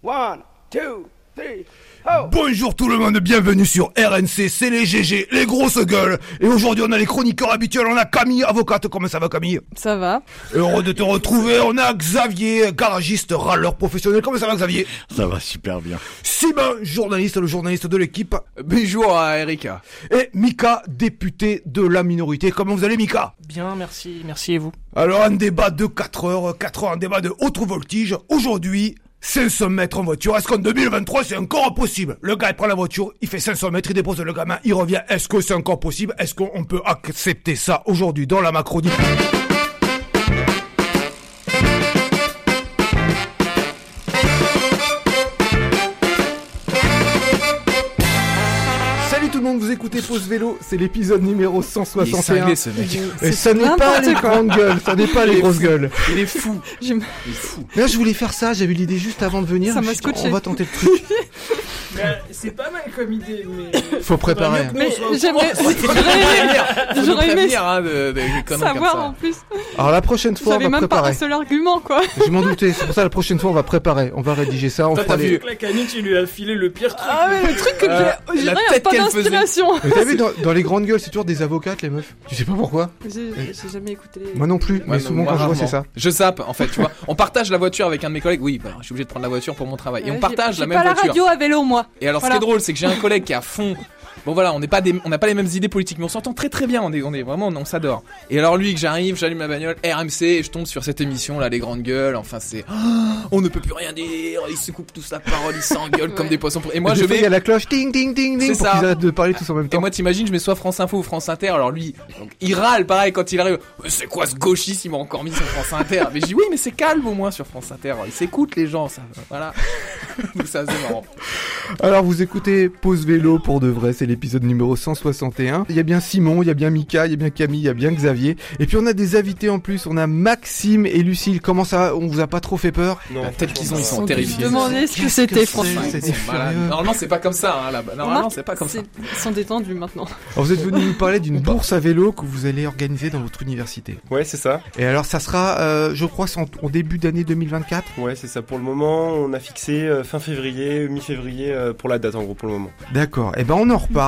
One, two, three, oh Bonjour tout le monde, bienvenue sur RNC, c'est les GG, les grosses gueules. Et aujourd'hui on a les chroniqueurs habituels, on a Camille, avocate, comment ça va Camille? Ça va. Heureux de te retrouver, on a Xavier, garagiste, râleur professionnel, comment ça va Xavier? Ça va super bien. Simon, journaliste, le journaliste de l'équipe. Bonjour à Erika. Et Mika, député de la minorité, comment vous allez Mika? Bien, merci, merci et vous? Alors un débat de 4 heures, 4 heures, un débat de haute voltige. Aujourd'hui, 500 mètres en voiture. Est-ce qu'en 2023 c'est encore possible? Le gars il prend la voiture, il fait 500 mètres, il dépose le gamin, il revient. Est-ce que c'est encore possible? Est-ce qu'on peut accepter ça aujourd'hui dans la Macronie? Vous écoutez Pause Vélo, c'est l'épisode numéro Il est 161. cinglé ce mec. Et ça n'est pas les grandes gueules, ça n'est pas les grosses gueules. Il est fou. Il est fou. Là, je voulais faire ça, j'avais l'idée juste avant de venir. Ça m'a. On va tenter le truc. C'est pas mal comme idée, mais. Faut préparer. Mais j'aimerais. J'aurais aimé hein, de, de, savoir en plus. Alors la prochaine fois, on va même pas un seul argument quoi. Je m'en doutais, c'est pour ça la prochaine fois, on va préparer. On va rédiger ça, on Toi, fera les... vu La canine, tu lui as filé le pire truc. Ah mais le truc que Euh, j'ai. J'ai la rien, tête pas qu'elle faisait. d'inspiration. Mais t'as vu, dans, dans les grandes gueules, c'est toujours des avocates, les meufs. Tu sais pas pourquoi J'ai j'ai jamais écouté les. Moi non plus, mais Ouais, souvent quand je vois, c'est ça. Je zappe en fait, tu vois. On partage la voiture avec un de mes collègues. Oui, bah, je suis obligé de prendre la voiture pour mon travail. Et Ouais, on partage j'ai- la même pas voiture. la radio à vélo moi. Et alors, ce qui est drôle, c'est que j'ai un collègue qui est à fond. Bon voilà, on n'est pas des, on n'a pas les mêmes idées politiques, mais on s'entend très très bien. On est, on est vraiment, on s'adore. Et alors lui, que j'arrive, j'allume ma bagnole, RMC, et je tombe sur cette émission là, les grandes gueules. Enfin c'est, on ne peut plus rien dire. Ils se coupent tous la parole, ils s'engueulent comme des poissons. Et moi je vais. Il y a la cloche, ding ding ding ding, C'est pour ça. qu'ils arrêtent de parler tous en même Et temps. moi, t'imagines, je mets soit France Info ou France Inter. Alors lui, donc, il râle pareil quand il arrive. C'est quoi ce gauchiste Il m'a encore mis sur France Inter. Mais je dis oui, mais c'est calme au moins sur France Inter. Ils s'écoutent les gens, ça. Voilà. Donc ça, c'est marrant. Alors vous écoutez Pause Vélo pour de vrai, c'est l'épisode numéro 161. Il y a bien Simon, il y a bien Mika, il y a bien Camille, il y a bien Xavier. Et puis on a des invités en plus, on a Maxime et Lucille. Comment ça On vous a pas trop fait peur? La tête qu'ils ont, ils Ils sont sont terrifiés. demandé ce que c'était franchement. Normalement, c'est pas comme ça. Hein, là-bas. Normalement, c'est pas comme ça. Ils sont détendus maintenant. Alors vous êtes venu nous parler d'une bourse à vélo que vous allez organiser dans votre université. Ouais, c'est ça. Et alors ça sera, euh, je crois, en, en début d'année 2024 Ouais, c'est ça. Pour le moment, on a fixé euh, fin février, mi-février euh, pour la date en gros pour le moment. D'accord, et ben on en reparle.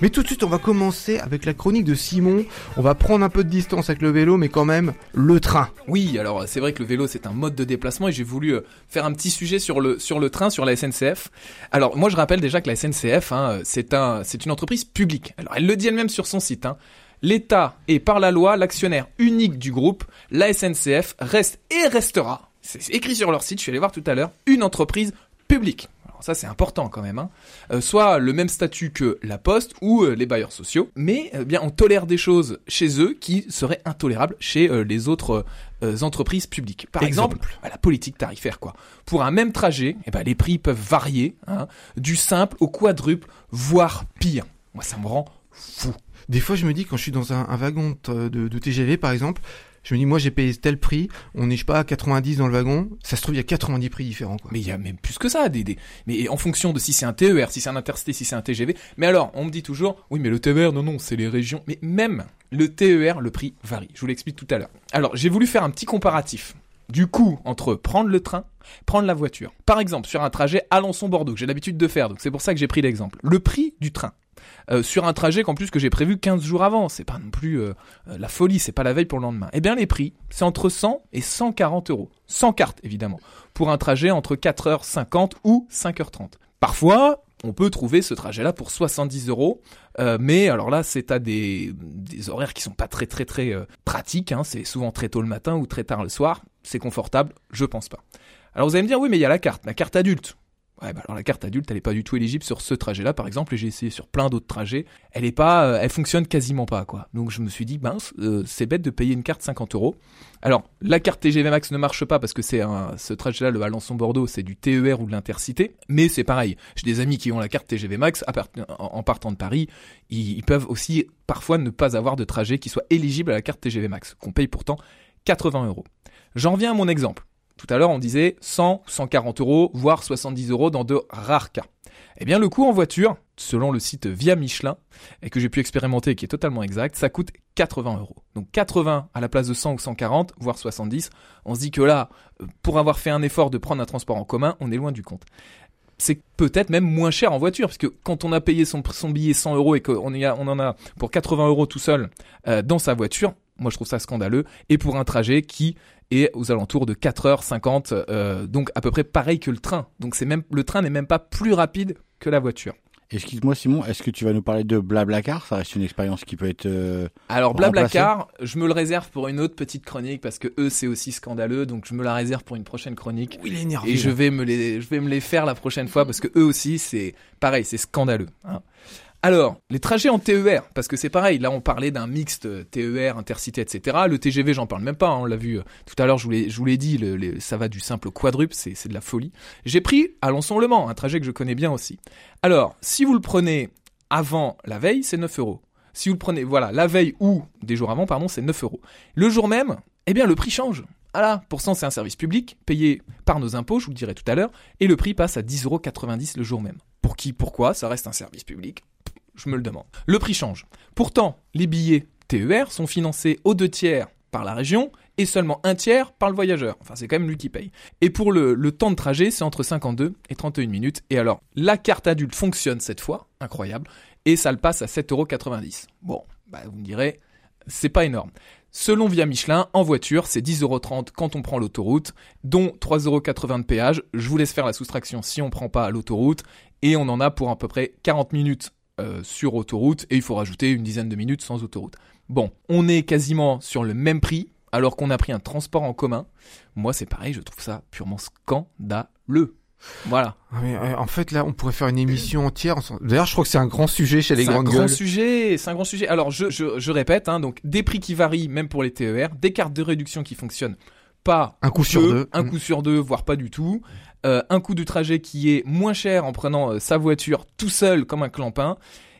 Mais tout de suite, on va commencer avec la chronique de Simon. On va prendre un peu de distance avec le vélo, mais quand même, le train. Oui, alors c'est vrai que le vélo c'est un mode de déplacement et j'ai voulu euh, faire un petit sujet sur le train, sur la SNCF. Alors moi je rappelle déjà que la SNCF hein, c'est une entreprise publique. Alors elle le dit elle-même sur son site. Hein. L'État est par la loi l'actionnaire unique du groupe. La SNCF reste et restera. C'est écrit sur leur site. Je suis allé voir tout à l'heure une entreprise publique. Ça c'est important quand même. Hein. Euh, soit le même statut que la Poste ou euh, les bailleurs sociaux, mais euh, bien on tolère des choses chez eux qui seraient intolérables chez euh, les autres entreprises publiques. Par exemple, la politique tarifaire quoi. Pour un même trajet, eh ben, les prix peuvent varier hein, du simple au quadruple, voire pire. Moi ça me rend fou. Des fois, je me dis, quand je suis dans un, un wagon de TGV, par exemple, je me dis, moi, j'ai payé tel prix, on n'est pas à 90 dans le wagon, ça se trouve, il y a 90 prix différents, quoi. Mais il y a même plus que ça, des, des... mais en fonction de si c'est un TER, si c'est un intercité, si c'est un TGV. Mais alors, on me dit toujours, oui, mais le TER, non, non, c'est les régions. Mais même le TER, le prix varie. Je vous l'explique tout à l'heure. Alors, j'ai voulu faire un petit comparatif. Du coup, entre prendre le train, prendre la voiture. Par exemple, sur un trajet Alençon-Bordeaux, que j'ai l'habitude de faire, donc c'est pour ça que j'ai pris l'exemple. Le prix du train. Euh, sur un trajet qu'en plus que j'ai prévu 15 jours avant, c'est pas non plus euh, euh, la folie, c'est pas la veille pour le lendemain. Eh bien les prix, c'est entre 100 et 140 euros, sans carte évidemment, pour un trajet entre 4h50 ou 5h30. Parfois, on peut trouver ce trajet-là pour 70 euros, mais alors là, c'est à des, horaires qui sont pas très très très pratiques. Hein, c'est souvent très tôt le matin ou très tard le soir. C'est confortable, je pense pas. Alors vous allez me dire, oui, mais il y a la carte, la carte adulte. Ouais, bah alors la carte adulte, elle est pas du tout éligible sur ce trajet-là, par exemple, et j'ai essayé sur plein d'autres trajets. Elle est pas, euh, elle fonctionne quasiment pas, quoi. Donc je me suis dit, euh, c'est bête de payer une carte 50 euros. Alors la carte TGV Max ne marche pas parce que c'est ce trajet-là, le Alençon-Bordeaux, c'est du TER ou de l'intercité. Mais c'est pareil. J'ai des amis qui ont la carte TGV Max, en partant de Paris, ils, ils peuvent aussi parfois ne pas avoir de trajet qui soit éligible à la carte TGV Max, qu'on paye pourtant 80 euros. J'en viens à mon exemple. Tout à l'heure, on disait 100, 140 euros, voire 70 euros dans de rares cas. Eh bien, le coût en voiture, selon le site Via Michelin, et que j'ai pu expérimenter et qui est totalement exact, ça coûte 80 euros. Donc 80 à la place de 100 ou 140, voire 70. On se dit que là, euh, pour avoir fait un effort de prendre un transport en commun, on est loin du compte. C'est peut-être même moins cher en voiture, parce que quand on a payé son, billet 100 euros et qu'on en a pour 80 euros tout seul euh, dans sa voiture, moi je trouve ça scandaleux. Et pour un trajet qui est aux alentours de 4h50, euh, donc à peu près pareil que le train. Donc c'est même le train n'est même pas plus rapide que la voiture. Excuse-moi Simon, est-ce que tu vas nous parler de Blablacar? Ça reste une expérience qui peut être... euh, Alors Blablacar, je me le réserve pour une autre petite chronique parce que eux c'est aussi scandaleux, donc je me la réserve pour une prochaine chronique. Oui, il est énervé. Et je vais me les, je vais me les faire la prochaine fois parce que eux aussi c'est pareil, c'est scandaleux. hein. Alors, les trajets en TER, parce que c'est pareil, là on parlait d'un mixte euh, TER, intercité, etc. Le TGV, j'en parle même pas, hein, on l'a vu euh, tout à l'heure, je vous l'ai, dit, ça va du simple quadruple, c'est, de la folie. J'ai pris Alençon-Le Mans, un trajet que je connais bien aussi. Alors, si vous le prenez avant la veille, c'est 9 euros. Si vous le prenez, voilà, la veille ou des jours avant, pardon, c'est 9 euros. Le jour même, eh bien, le prix change. Voilà, pourcent c'est un service public, payé par nos impôts, je vous le dirai tout à l'heure, et le prix passe à 10,90 euros le jour même. Pour qui, pourquoi? Ça reste un service public Je me le demande. Le prix change. Pourtant, les billets TER sont financés aux deux tiers par la région et seulement un tiers par le voyageur. Enfin, c'est quand même lui qui paye. Et pour le, temps de trajet, c'est entre 52 et 31 minutes. Et alors, la carte adulte fonctionne cette fois, incroyable, et ça le passe à 7,90€. Bon, bah, vous me direz, c'est pas énorme. Selon Via Michelin, en voiture, c'est 10,30€ quand on prend l'autoroute, dont 3,80€ de péage. Je vous laisse faire la soustraction si on prend pas l'autoroute. Et on en a pour à peu près 40 minutes euh, sur autoroute, et il faut rajouter une dizaine de minutes sans autoroute. Bon, on est quasiment sur le même prix, alors qu'on a pris un transport en commun. Moi, c'est pareil, je trouve ça purement scandaleux. Voilà. Ah, mais, euh, en fait, là, on pourrait faire une émission entière. D'ailleurs, je crois que c'est un grand sujet chez les C'est un grandes grand gueules. sujet, c'est un grand sujet. Alors je, je, je répète, hein, donc des prix qui varient même pour les TER, des cartes de réduction qui fonctionnent pas Un coup sur deux. un coup sur deux, voire pas du tout, euh, un coût du trajet qui est moins cher en prenant euh, sa voiture tout seul comme un clampin.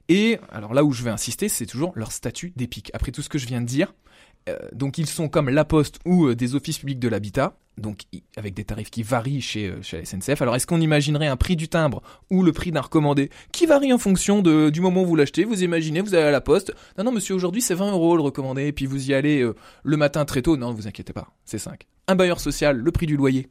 Et alors là où je vais insister, c'est toujours leur statut d'épique. Après tout ce que je viens de dire, euh, donc ils sont comme la Poste ou des offices publics de l'habitat, donc avec des tarifs qui varient chez, chez la SNCF. Alors est-ce qu'on imaginerait un prix du timbre ou le prix d'un recommandé qui varie en fonction de, du moment où vous l'achetez? Vous imaginez, vous allez à la Poste, non non monsieur aujourd'hui c'est 20 euros le recommandé, et puis vous y allez le matin très tôt, non vous inquiétez pas, c'est 5. Un bailleur social, le prix du loyer.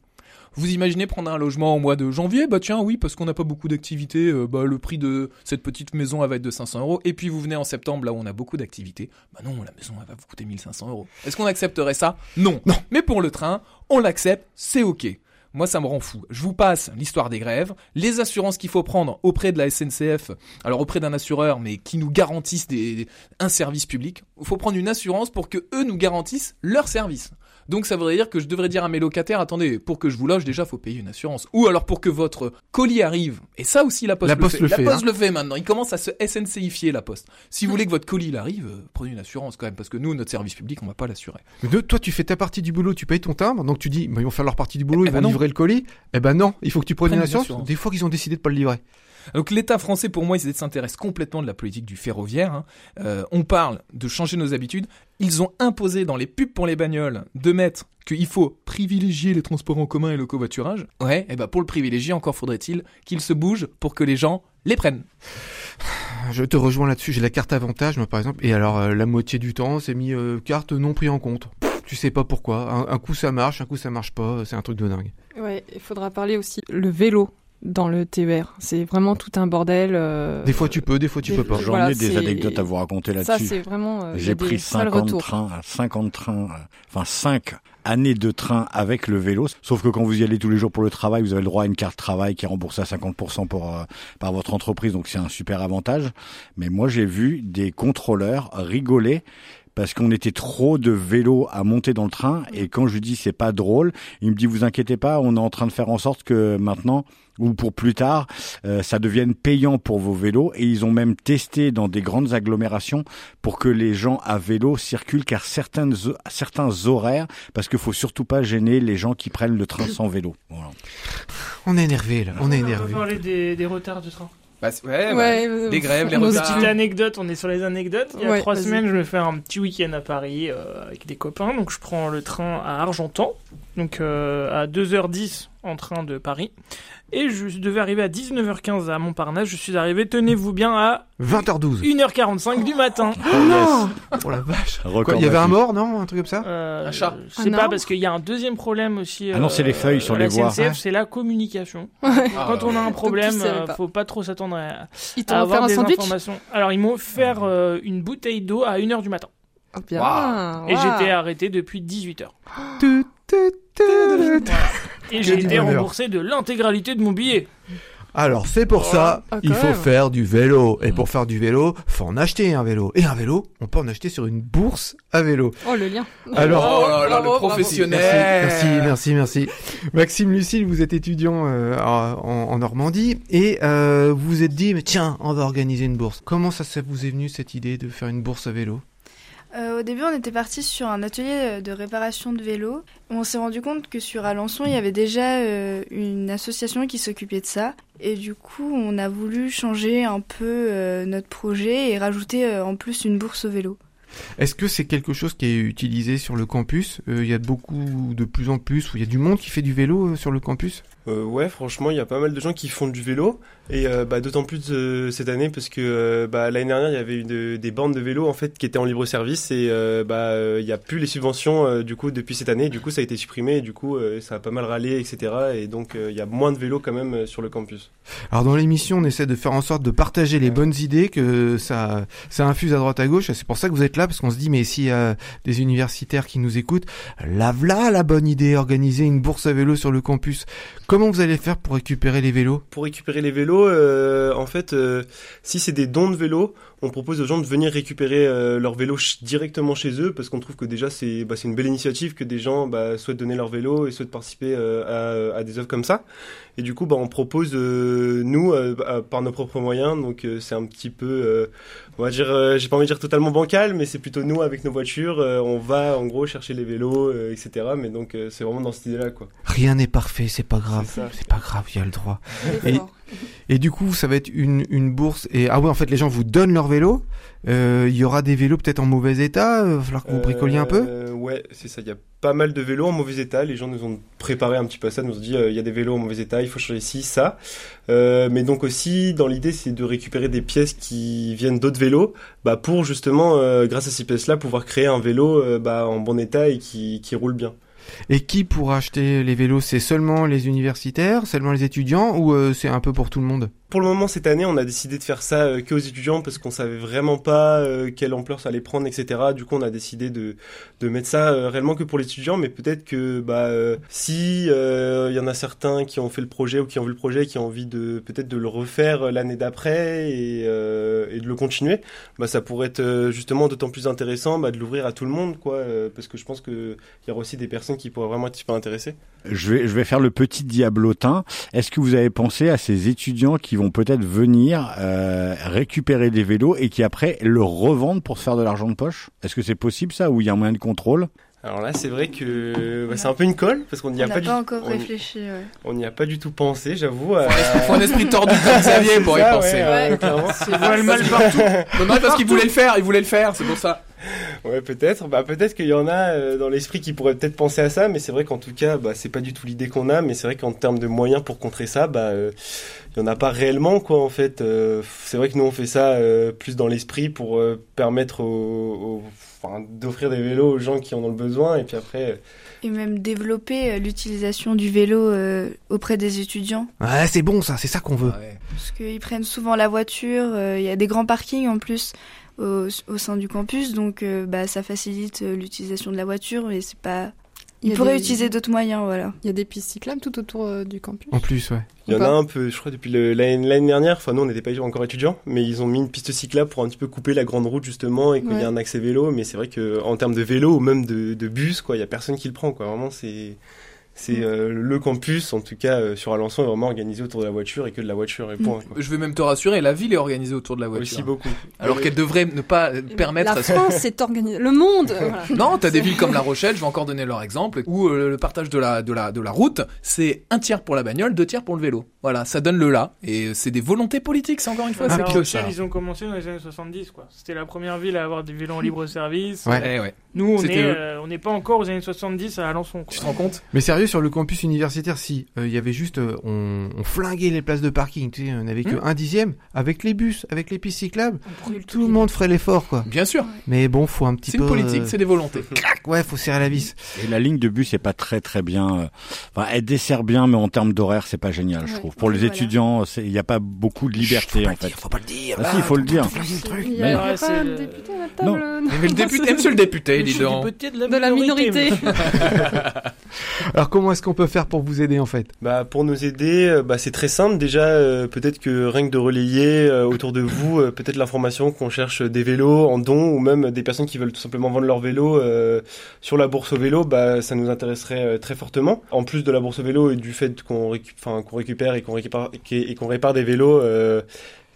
Vous imaginez prendre un logement au mois de janvier Bah tiens, oui, parce qu'on n'a pas beaucoup d'activités, euh, bah le prix de cette petite maison elle va être de 500 euros. Et puis vous venez en septembre, là où on a beaucoup d'activités, bah non, la maison elle va vous coûter 1500 euros. Est-ce qu'on accepterait ça? Non. Non. Mais pour le train, on l'accepte, c'est ok. Moi, ça me rend fou. Je vous passe l'histoire des grèves, les assurances qu'il faut prendre auprès de la SNCF, alors auprès d'un assureur, mais qui nous garantissent des, un service public. Il faut prendre une assurance pour que eux nous garantissent leur service. Donc ça voudrait dire que je devrais dire à mes locataires, attendez, pour que je vous loge, déjà, faut payer une assurance. Ou alors pour que votre colis arrive, et ça aussi la Poste, La le, Poste fait. le la Poste hein. le fait maintenant. Il commence à se SNCifier la Poste. Si vous voulez que votre colis il arrive, euh, prenez une assurance quand même, parce que nous, notre service public, on va pas l'assurer. Mais de- toi, tu fais ta partie du boulot, tu payes ton timbre, donc tu dis, bah, ils vont faire leur partie du boulot, Eh ils ben vont non. livrer le colis. Eh ben non, il faut que tu prennes Prenne une assurance. Des fois qu'ils ont décidé de pas le livrer. Donc l'État français, pour moi, ils s'intéressent complètement de la politique du ferroviaire. hein. Euh, on parle de changer nos habitudes. Ils ont imposé dans les pubs pour les bagnoles de mettre qu'il faut privilégier les transports en commun et le covoiturage. Ouais, et ben pour le privilégier, encore faudrait-il qu'ils se bougent pour que les gens les prennent. Je te rejoins là-dessus. J'ai la carte avantage, moi, par exemple. Et alors, euh, la moitié du temps, c'est mis euh, carte non pris en compte. Pff, Tu sais pas pourquoi. Un, un coup ça marche, un coup ça marche pas. C'est un truc de dingue. Ouais, il faudra parler aussi le vélo dans le TER. C'est vraiment tout un bordel. euh, Des fois tu peux, des fois tu des- peux pas. J'en Voilà, ai des anecdotes à vous raconter Ça, là-dessus. c'est vraiment. euh, J'ai pris sales 50 retours. trains, 50 trains, euh, enfin 5 années de train avec le vélo. Sauf que quand vous y allez tous les jours pour le travail, vous avez le droit à une carte travail qui est remboursée à 50% pour, euh, par votre entreprise. Donc c'est un super avantage. Mais moi, j'ai vu des contrôleurs rigoler parce qu'on était trop de vélos à monter dans le train. Et quand je lui dis c'est pas drôle, il me dit vous inquiétez pas, on est en train de faire en sorte que maintenant ou pour plus tard, euh, ça devienne payant pour vos vélos. Et ils ont même testé dans des grandes agglomérations pour que les gens à vélo circulent, car certaines, certains horaires, parce qu'il faut surtout pas gêner les gens qui prennent le train sans vélo. Voilà. On est énervé là, on est On va énervé. parler des, des retards de train. Bah, ouais, bah, Ouais, euh, les grèves, les retards. Petite anecdote, on est sur les anecdotes. Il y a Ouais, trois semaines, je vais faire un petit week-end à Paris euh, avec des copains. Donc je prends le train à Argentan, donc euh, à 2h10 en train de Paris. Et je devais arriver à 19h15 à Montparnasse. Je suis arrivé, tenez-vous bien, à 20h12. 1h45 du matin. Oh la vache. Record Quoi, il y avait un mort, non Un truc comme ça Euh, Un chat. Je sais Un pas, parce qu'il y a un deuxième problème aussi. Ah non, euh, c'est les feuilles sur les la voies. SNCF, Ouais. c'est la communication. Ouais. Ah, Quand on a un problème, euh, pas. faut pas trop s'attendre à, Ils à t'ont offert avoir un des informations. Alors, ils m'ont offert euh, une bouteille d'eau à 1h du matin. Ah, Bien. Et j'étais arrêté depuis 18h. Tu, tu, tu, tu. Et j'ai été bonheur. remboursé de l'intégralité de mon billet. Alors c'est pour ça, Ah, il faut même. faire du vélo. Et pour faire du vélo, faut en acheter un vélo. Et un vélo, on peut en acheter sur une bourse à vélo. Oh, le lien. Alors, Oh là là, Bravo, le professionnel. Merci, merci, merci, merci. Maxime Lucille, vous êtes étudiant euh, en, en Normandie et euh, vous vous êtes dit, mais tiens, on va organiser une bourse. Comment ça, ça vous est venu cette idée de faire une bourse à vélo? Euh, au début, on était parti sur un atelier euh, de réparation de vélos. On s'est rendu compte que sur Alençon, il y avait déjà euh, une association qui s'occupait de ça. Et du coup, on a voulu changer un peu notre projet et rajouter en plus une bourse au vélo. Est-ce que c'est quelque chose qui est utilisé sur le campus? Il y a beaucoup, de plus en plus, où il y a du monde qui fait du vélo sur le campus? Euh, ouais, franchement, il y a pas mal de gens qui font du vélo et euh, bah, d'autant plus euh, cette année parce que euh, bah, l'année dernière il y avait une, des bandes de vélo en fait qui étaient en libre service et euh, bah il y a plus les subventions du coup depuis cette année. Du coup, ça a été supprimé et du coup ça a pas mal râlé etc. Et donc il y a moins de vélos quand même sur le campus. Alors dans l'émission, on essaie de faire en sorte de partager les bonnes idées, que ça, ça infuse à droite à gauche. C'est pour ça que vous êtes là, parce qu'on se dit, mais s'il y a des universitaires qui nous écoutent, la voilà la bonne idée, organiser une bourse à vélo sur le campus. Comment vous allez faire pour récupérer les vélos? Pour récupérer les vélos, euh, en fait, euh, si c'est des dons de vélos, on propose aux gens de venir récupérer euh, leur vélo ch- directement chez eux parce qu'on trouve que déjà c'est bah, c'est une belle initiative que des gens bah, souhaitent donner leur vélo et souhaitent participer euh, à, à des œuvres comme ça. Et du coup, bah, on propose euh, nous euh, bah, par nos propres moyens. Donc euh, c'est un petit peu, euh, on va dire, euh, j'ai pas envie de dire totalement bancal, mais c'est plutôt nous avec nos voitures. euh, on va en gros chercher les vélos, euh, etc. Mais donc euh, c'est vraiment dans cette idée-là, quoi. Rien n'est parfait, c'est pas grave. C'est pas grave, il y a le droit. Et-. Et du coup, ça va être une, une bourse. Et ah ouais, en fait, les gens vous donnent leur vélo. Euh, Il y aura des vélos peut-être en mauvais état. Il va falloir que vous bricoliez un peu. Euh, Ouais, c'est ça. Il y a pas mal de vélos en mauvais état. Les gens nous ont préparé un petit peu ça. Nous ont dit euh, il y a des vélos en mauvais état, il faut changer ci, ça. Euh, mais donc aussi, dans l'idée, c'est de récupérer des pièces qui viennent d'autres vélos, bah pour justement, euh, grâce à ces pièces-là, pouvoir créer un vélo euh, bah, en bon état et qui roule bien. Et qui pourra acheter les vélos C'est seulement les universitaires, seulement les étudiants, ou euh, c'est un peu pour tout le monde? Pour le moment, cette année, on a décidé de faire ça euh, que aux étudiants parce qu'on savait vraiment pas euh, quelle ampleur ça allait prendre, etc. Du coup, on a décidé de, de mettre ça euh, réellement que pour les étudiants, mais peut-être que bah euh, si il y en a certains qui ont fait le projet ou qui ont vu le projet, qui ont envie de peut-être de le refaire l'année d'après et, de le continuer, bah ça pourrait être justement d'autant plus intéressant bah, de l'ouvrir à tout le monde, quoi, parce que je pense que il y aura aussi des personnes qui pourraient vraiment être super intéressées. Je vais, je vais faire le petit diablotin. Est-ce que vous avez pensé à ces étudiants qui vont peut-être venir euh, récupérer des vélos et qui après le revendent pour se faire de l'argent de poche? Est-ce que c'est possible ça? Ou il y a un moyen de contrôle? Alors là, c'est vrai que bah, c'est un peu une colle parce qu'on n'y a on pas, pas, du encore on- réfléchi. ouais. On n'y a pas du tout pensé, j'avoue. euh, Faut un esprit tordu comme Xavier pour y ça, penser. ouais, euh, Ouais. clairement. C'est voile mal partout. Non, non, parce qu'il voulait le faire, il voulait le faire, c'est pour ça. Ouais, peut-être. Bah, peut-être qu'il y en a euh, dans l'esprit qui pourraient peut-être penser à ça, mais c'est vrai qu'en tout cas, bah, c'est pas du tout l'idée qu'on a. Mais c'est vrai qu'en termes de moyens pour contrer ça, bah, euh, il y en a pas réellement, quoi, en fait. Euh, c'est vrai que nous, on fait ça euh, plus dans l'esprit pour euh, permettre aux, aux- enfin, d'offrir des vélos aux gens qui en ont le besoin, et puis après. euh, Et même développer euh, l'utilisation du vélo euh, auprès des étudiants. Ouais, c'est bon ça, c'est ça qu'on veut. Ah ouais. Parce qu'ils prennent souvent la voiture. euh, Il y a des grands parkings en plus au, au sein du campus. Donc euh, bah, ça facilite euh, l'utilisation de la voiture. Et c'est pas... Il pourraient des- utiliser d'autres moyens, voilà. Il y a des pistes cyclables tout autour euh, du campus? En plus, ouais. Il y en a un peu, je crois, depuis le- l'année l'année dernière. Enfin, nous, on n'était pas encore étudiants, mais ils ont mis une piste cyclable pour un petit peu couper la grande route, justement, et qu'il y a un accès vélo. Mais c'est vrai que en termes de vélo ou même de, de bus, quoi, il y a personne qui le prend, quoi. Vraiment, c'est. C'est euh, le campus, en tout cas euh, sur Alençon, est vraiment organisé autour de la voiture et que de la voiture et point. Quoi. Je vais même te rassurer, la ville est organisée autour de la voiture. Aussi beaucoup. Alors qu'elle devrait ne pas euh, permettre La à ce France s'est organisée. Le monde. euh, voilà. Non, t'as des villes comme La Rochelle, je vais encore donner leur exemple, où euh, le partage de la, de la, de la route, c'est un tiers pour la bagnole, deux tiers pour le vélo. Voilà, ça donne le là. Et c'est des volontés politiques, c'est encore une fois, La que Rochelle, ça. ils ont commencé dans les années 70, quoi. C'était la première ville à avoir des vélos en libre service. Ouais. Ouais. Nous, on euh, on n'est pas encore aux années 70 à Alençon. Tu Quoi. te rends compte? Mais sérieux, sur le campus universitaire, si euh, il y avait juste, euh, on, on flinguait les places de parking, tu sais, on n'avait que Hmm. un dixième, avec les bus, avec les pistes cyclables, tout le monde ferait l'effort, quoi. Bien sûr, Mais bon, faut un petit c'est peu. une politique, euh, c'est des volontés. clac, ouais, faut serrer la vis. Et la ligne de bus est pas très très bien. euh, Enfin, elle dessert bien, mais en termes d'horaire, c'est pas génial, je trouve. Pour les Voilà. étudiants, c'est- il n'y a pas beaucoup de liberté en fait. faut pas le dire. Ah si, il faut le dire. Il y a Ouais, pas c'est un le- député Non. Mais le député, monsieur le député, dis donc. député de la De la minorité. Alors comment est-ce qu'on peut faire pour vous aider en fait? Bah, pour nous aider, euh, bah, c'est très simple. Déjà, euh, peut-être que rien que de relayer euh, autour de vous, euh, peut-être l'information qu'on cherche des vélos en don ou même des personnes qui veulent tout simplement vendre leur vélo euh, sur la bourse au vélo, bah, ça nous intéresserait euh, très fortement. En plus de la bourse au vélo et du fait qu'on récu- enfin, qu'on récupère et qu'on récupère et qu'on répare des vélos.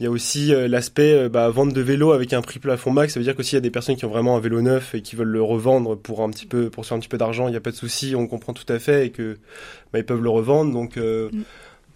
Il y a aussi euh, l'aspect euh, bah, vente de vélo avec un prix plafond max. Ça veut dire qu'aussi il y a des personnes qui ont vraiment un vélo neuf et qui veulent le revendre pour un petit peu, pour se faire un petit peu d'argent. Il n'y a pas de souci, on comprend tout à fait et que bah, ils peuvent le revendre. Donc euh, Mm.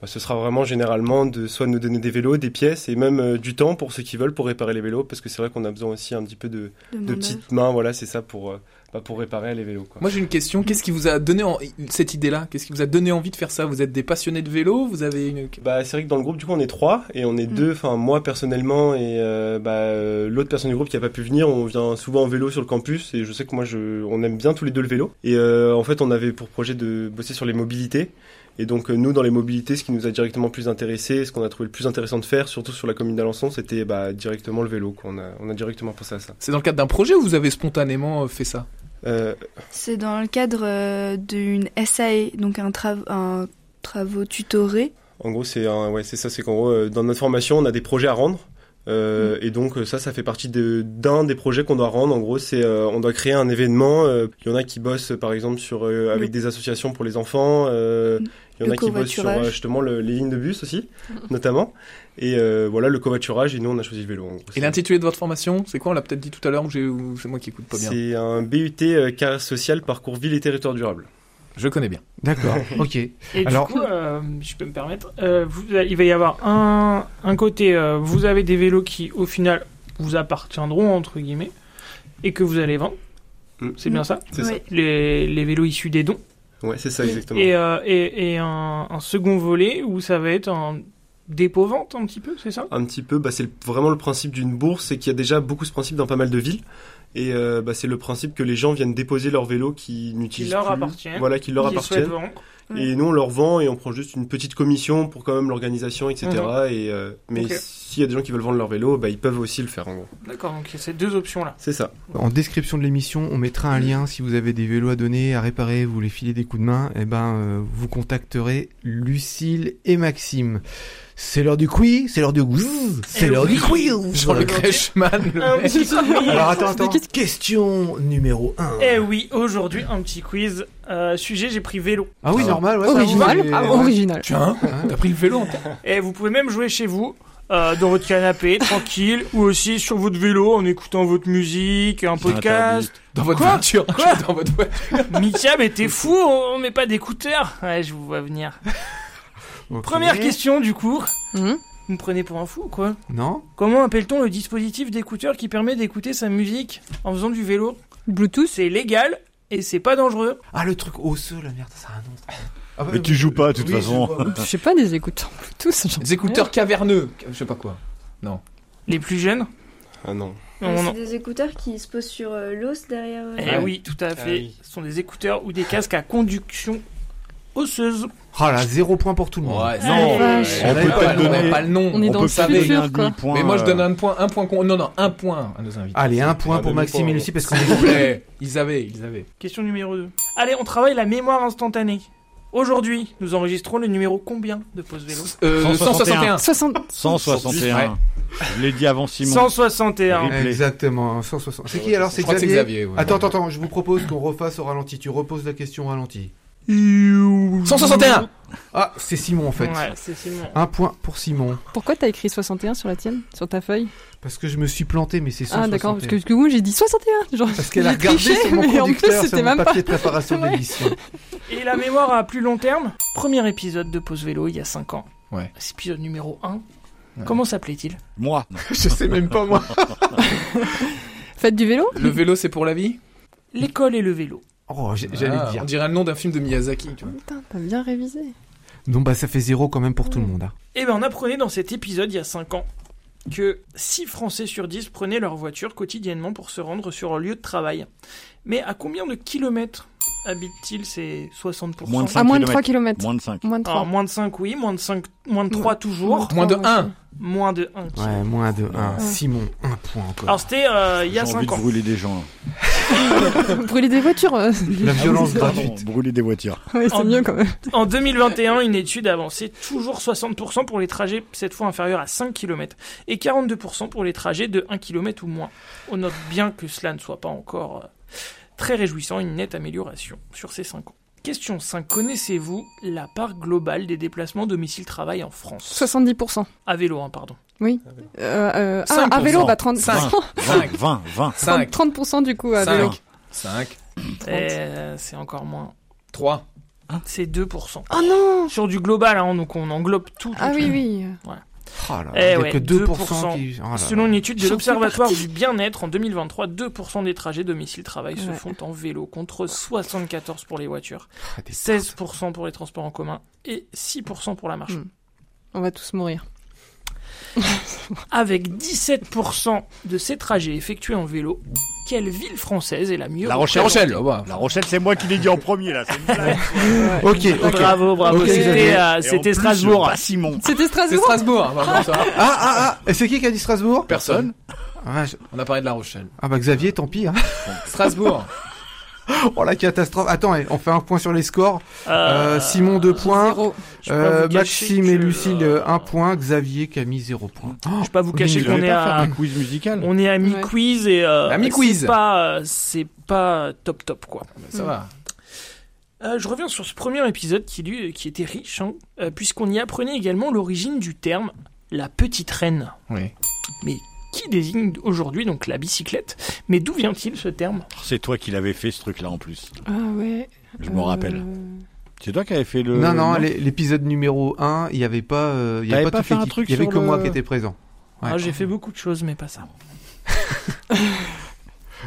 bah, ce sera vraiment généralement de soit de nous donner des vélos, des pièces et même euh, du temps pour ceux qui veulent pour réparer les vélos parce que c'est vrai qu'on a besoin aussi un petit peu de, De petites mains. Voilà, c'est ça pour pour réparer les vélos. Quoi. Moi j'ai une question, qu'est-ce qui vous a donné en- cette idée-là? Qu'est-ce qui vous a donné envie de faire ça? Vous êtes des passionnés de vélo? Vous avez une... Bah, c'est vrai que dans le groupe, du coup, on est trois et on est Mm. deux. Enfin, moi personnellement et euh, bah, euh, l'autre personne du groupe qui a pas pu venir. On vient souvent en vélo sur le campus et je sais que moi, je, on aime bien tous les deux le vélo. Et euh, en fait, on avait pour projet de bosser sur les mobilités. Et donc, nous, dans les mobilités, ce qui nous a directement plus intéressé, ce qu'on a trouvé le plus intéressant de faire, surtout sur la commune d'Alençon, c'était bah, directement le vélo. Quoi. On, a, on a directement pensé à ça. C'est dans le cadre d'un projet ou vous avez spontanément fait ça? Euh, C'est dans le cadre euh, d'une SAE, donc un, trav- un travaux tutorés. En gros, c'est ouais, ça, c'est qu'en gros, euh, dans notre formation, on a des projets à rendre. Euh, Et donc ça, ça fait partie de- d'un des projets qu'on doit rendre. En gros, c'est euh, on doit créer un événement. euh, Il y en a qui bossent, par exemple, sur avec Le- des associations pour les enfants. euh, Il y en Le a qui bossent sur euh, justement le- les lignes de bus aussi, notamment. Et euh, voilà, le covoiturage. Et nous, on a choisi le vélo. en gros. Et l'intitulé de votre formation, c'est quoi? On l'a peut-être dit tout à l'heure ou, c'est moi qui écoute pas bien C'est un BUT euh, carrière sociale, parcours ville et territoire durable. Je connais bien. D'accord, ok. Et Alors- du coup, euh, je peux me permettre, euh, vous- il va y avoir un, un côté, euh, vous avez des vélos qui, au final, vous appartiendront, entre guillemets, et que vous allez vendre. Mm. C'est bien ça? C'est Ouais. les, les vélos issus des dons. Ouais, c'est ça exactement. Et, euh, et, et un, un second volet où ça va être un dépôt-vente, un petit peu, c'est ça? Un petit peu, bah, c'est vraiment le principe d'une bourse, c'est qu'il y a déjà beaucoup ce principe dans pas mal de villes. Et euh, bah, c'est le principe que les gens viennent déposer leur vélo qui Qui n'utilisent leur plus. appartiennent. Voilà, qui leur qui souhaitent appartiennent. vendre. Et nous, on leur vend et on prend juste une petite commission pour quand même l'organisation, etc. Et, euh, mais s'il y a des gens qui veulent vendre leur vélo, bah, ils peuvent aussi le faire en gros. D'accord, donc il y a ces deux options-là. C'est ça. En description de l'émission, on mettra un lien si vous avez des vélos à donner, à réparer, vous voulez filer des coups de main, et ben euh, vous contacterez Lucille et Maxime. C'est l'heure du quiz, c'est l'heure du quiz, c'est Eh l'heure du quiz. Jean-Luc Reichmann, le petit quiz. Alors attends, attends. Question numéro 1. Eh oui, aujourd'hui, un petit quiz. Euh, sujet, j'ai pris vélo. Ah oui, Ah. normal, ouais. Original. Ah, original. Tiens, Hein t'as pris le vélo en Et vous pouvez même jouer chez vous, euh, dans votre canapé, tranquille, ou aussi sur votre vélo, en écoutant votre musique, un podcast. Dans votre Quoi voiture. Quoi Dans votre voiture. Mais t'es fou, on met pas d'écouteurs. Ouais, je vous vois venir. Première question, du coup. Mhm. Vous me prenez pour un fou, quoi Non Comment appelle-t-on le dispositif d'écouteur qui permet d'écouter sa musique en faisant du vélo? Bluetooth. C'est légal et c'est pas dangereux. Ah, le truc osseux, la merde, ça a un nom. Ah, Mais tu joues pas, de toute oui, façon. je sais pas, des écouteurs Bluetooth. j'en Des sais écouteurs caverneux. Je sais pas quoi. Les plus jeunes? Ah non. Non, c'est non. des écouteurs qui se posent sur euh, l'os derrière. euh, Eh oui, tout à fait. Ah oui. Ce sont des écouteurs ou des casques à conduction osseuse. Ah là, zéro point pour tout le monde. Ouais, Ah, non. On On peut pas, pas on donner- n'a pas le nom. On est dans peut le pas futur, donner un quoi. demi-point, Mais moi je euh, donne un point, un point, con- non non, un point à nos invités. Allez, un point pour Maxime et. Lucie parce qu'on est. Ils avaient, ils avaient. Question numéro 2. Allez, on travaille la mémoire instantanée. Aujourd'hui, nous enregistrons le numéro combien de pause vélo Euh, 161. 161. 60. 161. Ouais. Je l'ai dit avant Simon. 161. Replay. Exactement, 160. C'est qui alors c'est Xavier Xavier. ouais. Attends, attends, attends, je vous propose qu'on refasse au ralenti. Tu reposes la question au ralenti. 161. Ah, c'est Simon en fait. Ouais, c'est Simon. Un point pour Simon. Pourquoi t'as écrit 61 sur la tienne Sur ta feuille? Parce que je me suis planté, mais c'est 161. Ah d'accord, parce que, parce que moi j'ai dit 61. Genre, Parce qu'elle a regardé triché, sur mon mais en plus conducteur, sur c'était mon même pas. papier de préparation de Ouais. l'émission. Et la mémoire à plus long terme? Premier épisode de Pause Vélo il y a 5 ans. Ouais. C'est épisode numéro 1. Ouais. Comment s'appelait-il? Moi. je sais même pas moi. Faites du vélo? Le vélo c'est pour la vie? L'école et le vélo. Oh, j'ai- j'allais Ah, le dire. On dirait le nom d'un film de Miyazaki, tu vois. Putain, t'as bien révisé. Donc bah ça fait zéro quand même pour tout le monde. hein. Eh ben, on apprenait dans cet épisode, il y a 5 ans, que 6 Français sur 10 prenaient leur voiture quotidiennement pour se rendre sur leur lieu de travail. Mais à combien de kilomètres habitent-ils ces 60% Moins de À 5 moins de 3 km. Moins de 5. Moins de 3. Alors, moins de 5, oui, moins de 5, moins de 3 toujours, Moins de 1. moins de 1. Ouais, moins de 1. Ouais. Simon, un point encore. Alors, c'était euh, il y J'ai a envie 5 de ans. brûler des gens. là. Brûler des voitures, euh, La violence Pardon, gratuite. Brûler des voitures. ouais, c'est En- mieux quand même. En 2021, une étude a avancé toujours 60% pour les trajets, cette fois inférieurs à 5 km, et 42% pour les trajets de 1 km ou moins. On note bien que cela ne soit pas encore euh, très réjouissant, une nette amélioration sur ces 5 ans. Question 5. Connaissez-vous la part globale des déplacements domicile-travail en France? 70%. À vélo, hein, pardon. Euh, euh, ah, à 5%. vélo, bah 30%. 5. 20, 20, 20. 5. 30% du coup à vélo. 5. 5. Euh, c'est encore moins. 3. C'est 2%. Oh non Sur du global, hein, donc on englobe tout. Ah tout, oui, tout. Oui. Oh là, Eh il y a ouais, que 2%, 2%. qui... oh là là. Selon une étude de l'Observatoire du bien-être en 2023, 2% des trajets domicile-travail se font en vélo, contre 74% pour les voitures, Ah, des 16% pour les transports en commun et 6% pour la marche. Mm. On va tous mourir. Avec 17% de ces trajets effectués en vélo, quelle ville française est la mieux La Rochelle. oh, bah. La Rochelle, c'est moi qui l'ai dit en premier, là. c'est une blague. Ok, ok. Bravo, bravo. Ok, C'était euh, Et en c'était plus, Strasbourg. Pas Simon. C'était C'est Strasbourg Strasbourg. hein, bah, bon, ça va. Ah, ah, ah Et c'est qui qui a dit Strasbourg? Personne. ah, je- On a parlé de La Rochelle. ah bah Xavier, tant pis. Hein. Strasbourg. Oh la catastrophe. Attends, on fait un point sur les scores. Euh, Euh, Simon 2 points. Euh, cacher Maxime et Lucille euh, 1 point. Xavier, Camille 0 point. Je peux pas vous cacher Oui, qu'on est à un quiz musical on est à mi-quiz et euh, c'est pas euh, c'est pas top top quoi. Ça va. Euh, je reviens sur ce premier épisode qui, lui, qui était riche, hein, euh, puisqu'on y apprenait également l'origine du terme la petite reine, Oui. Qui désigne aujourd'hui donc la bicyclette. Mais d'où vient-il ce terme? C'est toi qui l'avais fait, ce truc-là, en plus. Ah ouais. Je me Euh, rappelle. C'est toi qui avais fait le... non, non, l'é- l'épisode numéro 1, il y avait pas, euh, il y avait pas, pas toute fait un truc Il y avait que moi qui était présent. Ouais. Ah, J'ai fait beaucoup de choses, mais pas ça.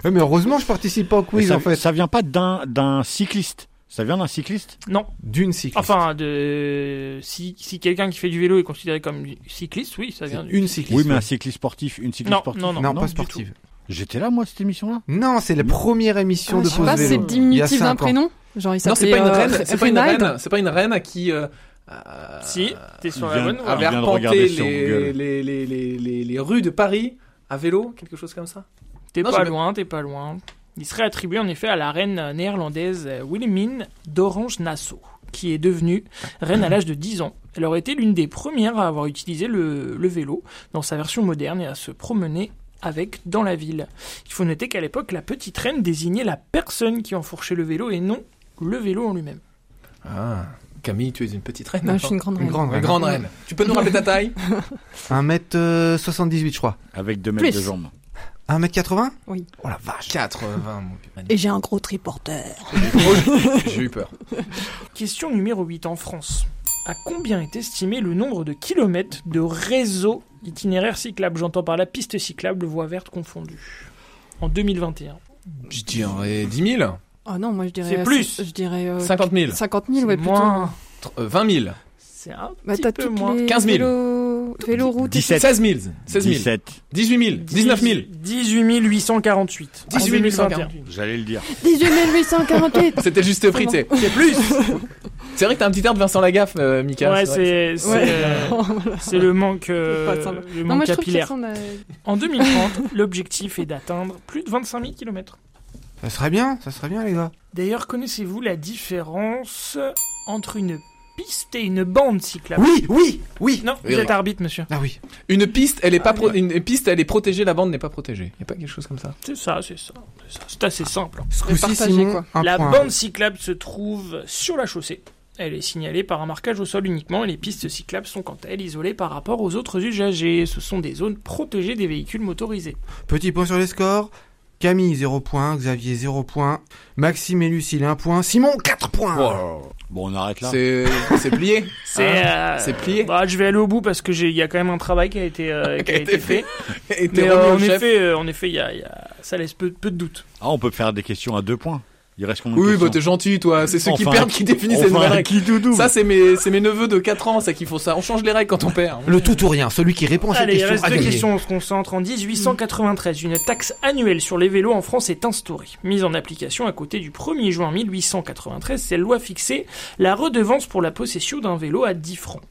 Ouais, mais heureusement, je participe pas au quiz ça, en fait. ça vient pas d'un d'un cycliste. Ça vient d'un cycliste Non, D'une cycliste. enfin, de si, si quelqu'un qui fait du vélo est considéré comme cycliste, oui, ça C'est vient du... une cycliste. Oui, mais un cycliste sportif, une cycliste Non, sportive. non, non. non, pas sportive. J'étais là, moi, cette émission-là Non, c'est la première émission Ah, de je sais pause pas, vélo. c'est Il y a diminutif d'un prénom Genre il Non, c'est pas une euh, reine. Re- C'est pas une reine. C'est pas une reine à qui. euh, euh, Si, t'es sur la bonne avait arpenté les, les, les, les, les, les rues de Paris à vélo, quelque chose comme ça. T'es pas loin, t'es pas loin. Il serait attribué en effet à la reine néerlandaise euh, Wilhelmine d'Orange-Nassau, qui est devenue reine à l'âge de 10 ans. Elle aurait été l'une des premières à avoir utilisé le, le vélo dans sa version moderne et à se promener avec dans la ville. Il faut noter qu'à l'époque, la petite reine désignait la personne qui enfourchait le vélo et non le vélo en lui-même. Ah. Camille, tu es une petite reine. Non, je suis une grande Une reine. grande Une reine. grande reine. Tu peux nous rappeler ta taille? 1m78, je crois. Avec deux mètres Plus. de jambes. 1m80 Oui. Oh la vache. 80, mon putain. Et j'ai un gros triporteur. J'ai eu peur. Question numéro 8 en France. À combien est estimé le nombre de kilomètres de réseau itinéraire cyclable J'entends par la piste cyclable, voie verte confondue. En 2021. Je dirais 10 000, Oh non, moi je dirais. C'est euh, plus. Je dirais. euh, 50 000, 50 000, ouais, plutôt. Moins. tr- euh, 20 000, C'est un Bah, petit t'as peu toutes moins. les 15 000. vélos, 17. 16 000, 16 000, 17. 18 000, 19 000. 18 848. 18 en 2021. J'allais le dire. tout. 18 848. C'était le juste prix, tu sais. C'est plus C'est vrai que t'as un petit air de Vincent Lagaffe, euh, Mika. Ouais, c'est c'est, Ouais. euh, le manque, euh, le Non, manque capillaire. En 2030, l'objectif est d'atteindre plus de 25 000 km. Ça serait bien, ça serait bien, les gars. D'ailleurs, connaissez-vous la différence entre une piste et une bande cyclable Oui, oui, oui. Non, Oui, vous êtes arbitre, monsieur. Ah oui. Une piste, elle est pas Ah, pro- ouais. une piste, elle est protégée, la bande n'est pas protégée. Y a pas quelque chose comme ça C'est ça, c'est ça. C'est ça. C'est assez simple. Ce coup-ci, partagé, Simon, quoi. un la point. bande cyclable se trouve sur la chaussée. Elle est signalée par un marquage au sol uniquement et les pistes cyclables sont quant à elles isolées par rapport aux autres usagers. Ce sont des zones protégées des véhicules motorisés. Petit point sur les scores. Camille, 0 points. Xavier, 0 points. Maxime et Lucille, 1 point. Simon, 4 points. Bon, on arrête là. C'est plié C'est Hein euh, C'est plié bah, je vais aller au bout parce que j'ai il y a quand même un travail qui a été euh, qui a été fait. Mais euh, en chef. effet, euh, en effet, il y a, il y a- ça laisse peu, peu de doute. Ah, on peut faire des questions à deux points. Il reste combien Oui, bah t'es gentil, toi. C'est ceux qui Enfin, perdent qui définissent on les nouvelles règles. qui doudou. Ça, c'est mes, c'est mes neveux de 4 ans, ça qu'il faut ça. On change les règles quand on perd. Le tout ou rien, celui qui répond à cette Allez, il question reste deux questions, on se concentre. En 1893, une taxe annuelle sur les vélos en France est instaurée. Mise en application à côté du 1er juin 1893, cette loi fixait la redevance pour la possession d'un vélo à 10 francs.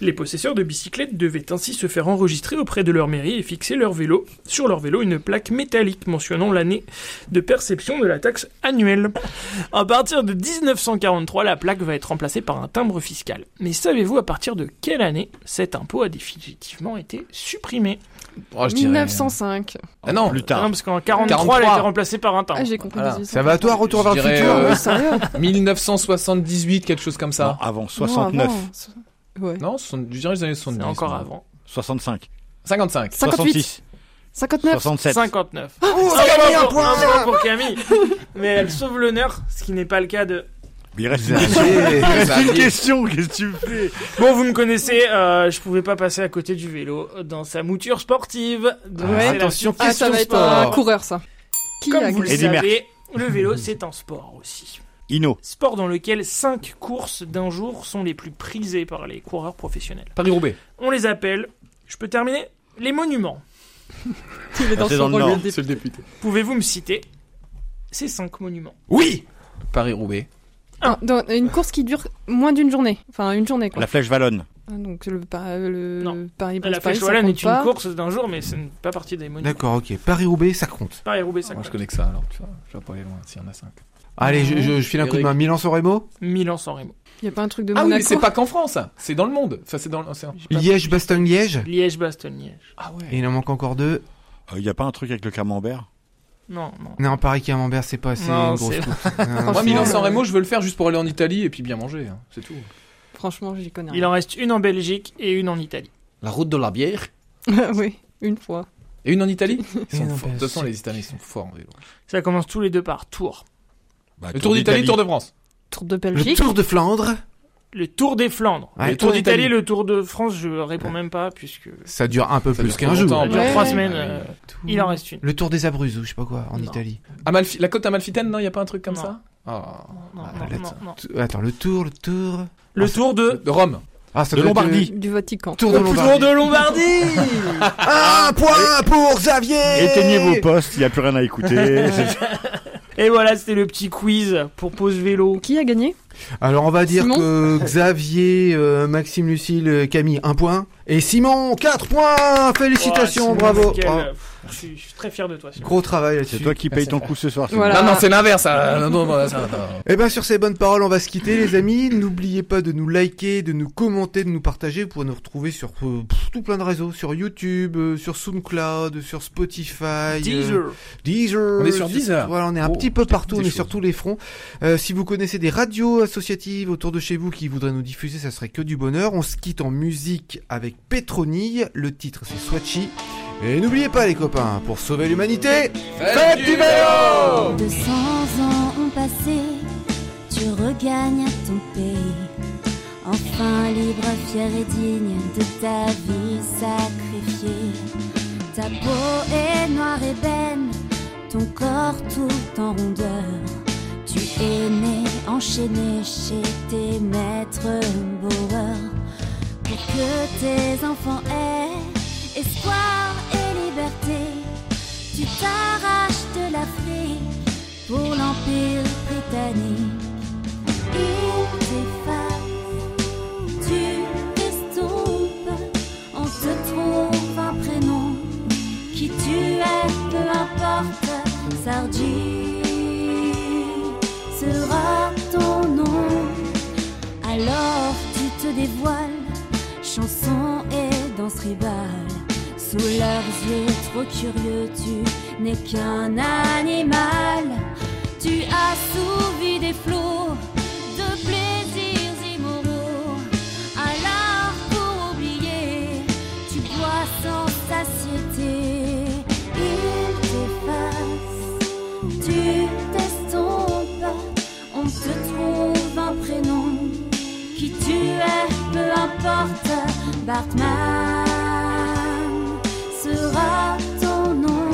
Les possesseurs de bicyclettes devaient ainsi se faire enregistrer auprès de leur mairie et fixer leur vélo, sur leur vélo une plaque métallique mentionnant l'année de perception de la taxe annuelle. À partir de 1943, la plaque va être remplacée par un timbre fiscal. Mais savez-vous à partir de quelle année cet impôt a définitivement été supprimé? Oh, je dirais- 1905. Ah non, Plus tard. Non, parce qu'en 43, 43. elle a été remplacée par un timbre. Ah, j'ai compris. Voilà. 1800. Ça va à toi, retour vers le futur euh, Ouais, sérieux? 1978, quelque chose comme Non, ça. avant, Non, 69, avant. Ouais. Non, je dirais les années 70. C'est encore avant. 65, 55. 58. 66, 59. 67. 59. Oh, Oh, Camille, un point bravo pour Camille. Mais elle sauve l'honneur, ce qui n'est pas le cas de... Mais il reste une question. Il reste une Xavier. question. Qu'est-ce que tu fais? Bon, vous me connaissez, euh, je pouvais pas passer à côté du vélo dans sa mouture sportive. Donc Ouais, la attention, Ah, ça va être sport. un coureur, ça. Qui Comme a vous le savez, le vélo, c'est un sport aussi. Ino. Sport dans lequel 5 courses d'un jour sont les plus prisées par les coureurs professionnels. Paris-Roubaix. On les appelle, je peux terminer, les monuments. Il est dans c'est son dans le rôle Nord. de C'est le député. Pouvez-vous me citer ces 5 monuments? Oui Paris-Roubaix. Ah, dans une course qui dure moins d'une journée. Enfin, une journée, quoi. La flèche Valonne. Ah, Donc, le, le Non. Paris La Flèche ça Wallonne est une pas. course d'un jour, mais ce n'est pas partie des monuments. D'accord, ok. Paris-Roubaix, ça compte. Paris-Roubaix, ça Moi, compte. je connais que ça, alors tu vois. Je vais pas aller loin s'il y en a 5. Allez, je, je, je file un coup de main. Milan-San Remo Milan-San Remo. Il y a pas un truc de Ah oui, mais c'est pas qu'en France, ça. C'est dans le monde. Enfin, c'est dans l'océan. Liège-Bastogne-Liège Liège-Bastogne-Liège. Ah ouais. Et il en manque encore deux. Il n'y a pas un truc avec le camembert? Non, non. Non, Paris-Camembert, c'est pas assez Non, une grosse c'est- coupe. Non, Moi, Milan-San euh, Remo, je veux le faire juste pour aller en Italie et puis bien manger. hein. C'est tout. Franchement, j'y connais Il rien. en reste une en Belgique et une en Italie. La route de la bière? oui, une fois. Et une en Italie? Ils sont non, forts. De toute façon, les Italiens, ils sont forts en vélo. Ça commence tous les deux par Tour. Bah, Le Tour d'Italie, Tour de France. Tour de Le Belgique. Tour de Flandre, Le Tour des Flandres. Ouais, le Tour Tour d'Italie, le Tour de France, je réponds même pas puisque ça dure un peu Ça plus qu'un jour. ça dure Ouais. trois semaines. Ah euh, il en reste une. Le Tour des Abruzes ou je sais pas quoi, en Non. Italie. Amalfi- La côte amalfitaine, non, il y a pas un truc comme Non. ça Ah. Non, Ah, non, là, non, t- non. t- Attends, le Tour, le Tour. Le Tour de De Rome. Ah, ça De Lombardie. Du Vatican. euh, Tour de Tour Lombardie. de Lombardie. Un point pour Xavier Éteignez vos postes, il n'y a plus rien à écouter. Et voilà, c'était le petit quiz pour pause vélo. Qui a gagné? Alors on va dire Simon que Xavier, euh, Maxime, Lucille, euh, Camille, un point. Et Simon, quatre points Félicitations, Oh, Simon, bravo quel- Bravo. Je suis, je suis très fier de toi. Simon. Gros travail là-dessus. C'est toi qui payes ton coup ce soir. Voilà. Non, non, c'est l'inverse. ça. Non, non, non, ça, non. Et bien sur ces bonnes paroles, on va se quitter les amis. N'oubliez pas de nous liker, de nous commenter, de nous partager. Vous pourrez nous retrouver sur euh, tout plein de réseaux, sur YouTube, euh, sur SoundCloud, sur Spotify, euh, Deezer. Deezer. On est sur Deezer. Voilà, on est un Oh, petit peu partout, on est sur tous les fronts. Euh, si vous connaissez des radios associatives autour de chez vous qui voudraient nous diffuser, ça serait que du bonheur. On se quitte en musique avec Petronille. Le titre c'est Swatchy. Et n'oubliez pas les copains, pour sauver l'humanité, Faites du vélo 200 ans ont passé, tu regagnes ton pays. Enfin libre, fier et digne de ta vie sacrifiée. Ta peau est noire et belle, ton corps tout en rondeur. Tu es né enchaîné chez tes maîtres Bauer. Pour que tes enfants aient espoir et liberté, tu t'arraches de l'Afrique pour l'Empire britannique. Il t'efface, tu estompes, on te trouve un prénom. Qui tu es, peu importe, Sardi Alors tu te dévoiles, chanson et danse rivale. Sous leurs yeux trop curieux, tu n'es qu'un animal. Tu as souvi des flots peu importe, Bartman sera ton nom.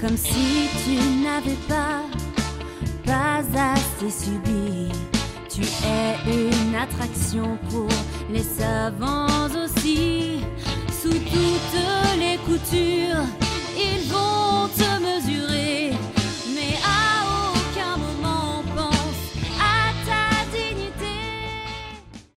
Comme si tu n'avais pas pas assez subi. Tu es une attraction pour les savants aussi. Sous toutes les coutures, ils vont te mesurer.